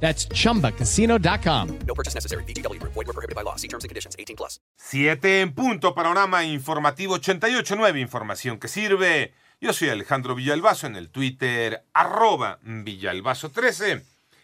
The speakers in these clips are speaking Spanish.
That's chumbacasino.com. No purchase necessary. BGW. Void were prohibited by law. See terms and conditions. 18 plus. 7 en punto, panorama informativo 88.9, información que sirve. Yo soy Alejandro Villalbazo en el Twitter, arroba Villalbazo13.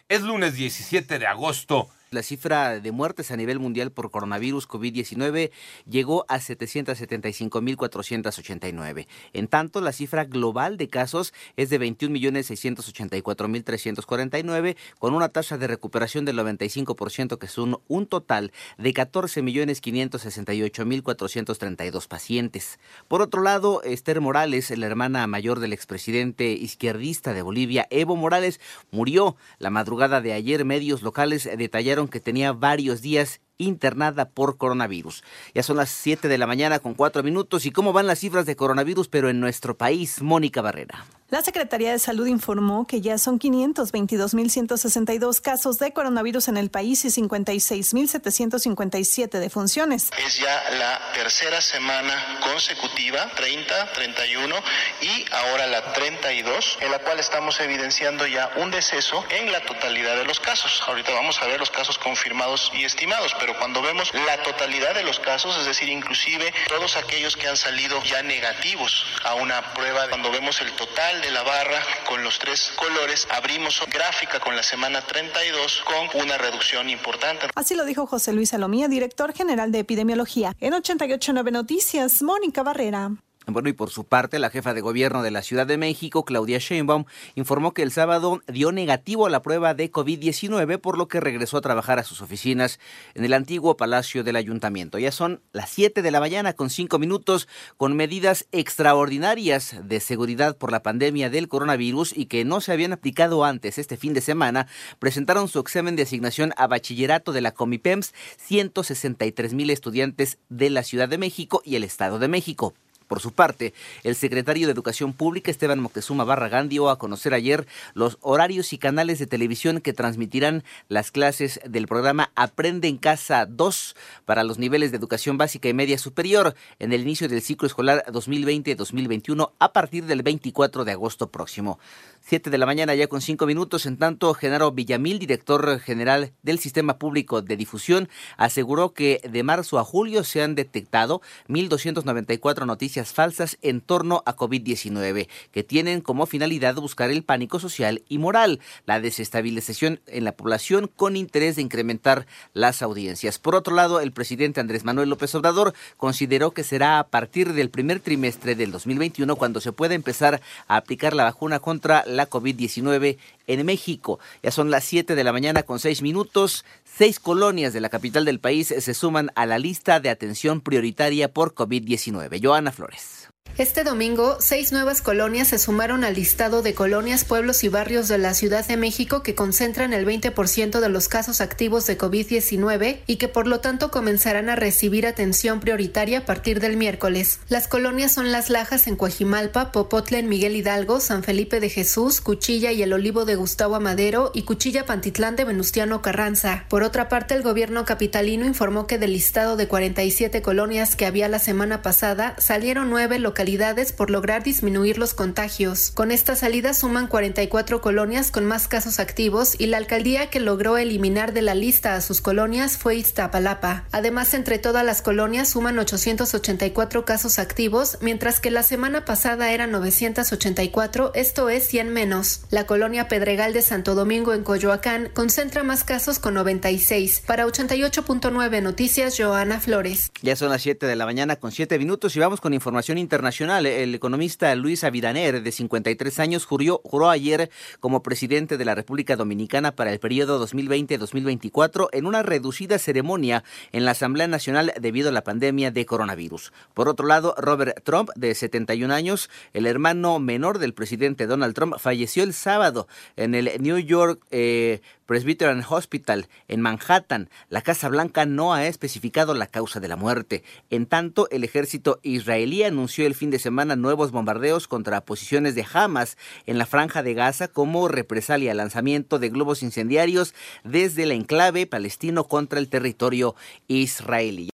Es lunes 17 de agosto. La cifra de muertes a nivel mundial por coronavirus COVID-19 llegó a 775.489. En tanto, la cifra global de casos es de 21.684.349, con una tasa de recuperación del 95%, que son un total de 14.568.432 pacientes. Por otro lado, Esther Morales, la hermana mayor del expresidente izquierdista de Bolivia, Evo Morales, murió la madrugada de ayer. Medios locales detallaron que tenía varios días internada por coronavirus. Ya son las 7 de la mañana con 4 minutos. ¿Y cómo van las cifras de coronavirus, pero en nuestro país? Mónica Barrera. La Secretaría de Salud informó que ya son 522.162 casos de coronavirus en el país y 56.757 defunciones. Es ya la tercera semana consecutiva, 30, 31 y ahora la 32, en la cual estamos evidenciando ya un deceso en la totalidad de los casos. Ahorita vamos a ver los casos confirmados y estimados, pero cuando vemos la totalidad de los casos, es decir, inclusive todos aquellos que han salido ya negativos a una prueba, cuando vemos el total de la barra con los tres colores, abrimos gráfica con la semana 32 con una reducción importante. Así lo dijo José Luis Salomía, director general de epidemiología. En 889 Noticias, Mónica Barrera. Bueno, y por su parte, la jefa de gobierno de la Ciudad de México, Claudia Sheinbaum, informó que el sábado dio negativo a la prueba de COVID-19, por lo que regresó a trabajar a sus oficinas en el antiguo Palacio del Ayuntamiento. Ya son las 7 de la mañana con 5 minutos, con medidas extraordinarias de seguridad por la pandemia del coronavirus y que no se habían aplicado antes este fin de semana, presentaron su examen de asignación a bachillerato de la Comipems 163 mil estudiantes de la Ciudad de México y el Estado de México. Por su parte, el secretario de Educación Pública, Esteban Moctezuma Barragán, dio a conocer ayer los horarios y canales de televisión que transmitirán las clases del programa Aprende en Casa 2 para los niveles de educación básica y media superior en el inicio del ciclo escolar 2020-2021 a partir del 24 de agosto próximo. 7 de la mañana ya con 5 minutos. En tanto, Genaro Villamil, director general del Sistema Público de Difusión, aseguró que de marzo a julio se han detectado 1.294 noticias falsas en torno a COVID-19, que tienen como finalidad buscar el pánico social y moral, la desestabilización en la población con interés de incrementar las audiencias. Por otro lado, el presidente Andrés Manuel López Obrador consideró que será a partir del primer trimestre del 2021 cuando se pueda empezar a aplicar la vacuna contra la COVID-19 en México. Ya son las 7 de la mañana con 6 minutos. Seis colonias de la capital del país se suman a la lista de atención prioritaria por COVID-19. Joana Flores. Este domingo, seis nuevas colonias se sumaron al listado de colonias, pueblos y barrios de la Ciudad de México que concentran el 20% de los casos activos de COVID-19 y que por lo tanto comenzarán a recibir atención prioritaria a partir del miércoles. Las colonias son Las Lajas en Coajimalpa, Popotla en Miguel Hidalgo, San Felipe de Jesús, Cuchilla y el Olivo de Gustavo Amadero y Cuchilla Pantitlán de Venustiano Carranza. Por otra parte, el gobierno capitalino informó que del listado de 47 colonias que había la semana pasada, salieron nueve localidades por lograr disminuir los contagios. Con esta salida suman 44 colonias con más casos activos y la alcaldía que logró eliminar de la lista a sus colonias fue Iztapalapa. Además, entre todas las colonias suman 884 casos activos, mientras que la semana pasada eran 984, esto es 100 menos. La colonia Pedregal de Santo Domingo en Coyoacán concentra más casos con 96. Para 88.9 Noticias, Joana Flores. Ya son las 7 de la mañana con 7 minutos y vamos con información internacional internacional. El economista Luis Avidaner, de 53 años, juró, juró ayer como presidente de la República Dominicana para el periodo 2020-2024 en una reducida ceremonia en la Asamblea Nacional debido a la pandemia de coronavirus. Por otro lado, Robert Trump, de 71 años, el hermano menor del presidente Donald Trump, falleció el sábado en el New York eh, Presbyterian Hospital en Manhattan. La Casa Blanca no ha especificado la causa de la muerte. En tanto, el ejército israelí anunció fin de semana nuevos bombardeos contra posiciones de Hamas en la franja de Gaza como represalia al lanzamiento de globos incendiarios desde el enclave palestino contra el territorio israelí.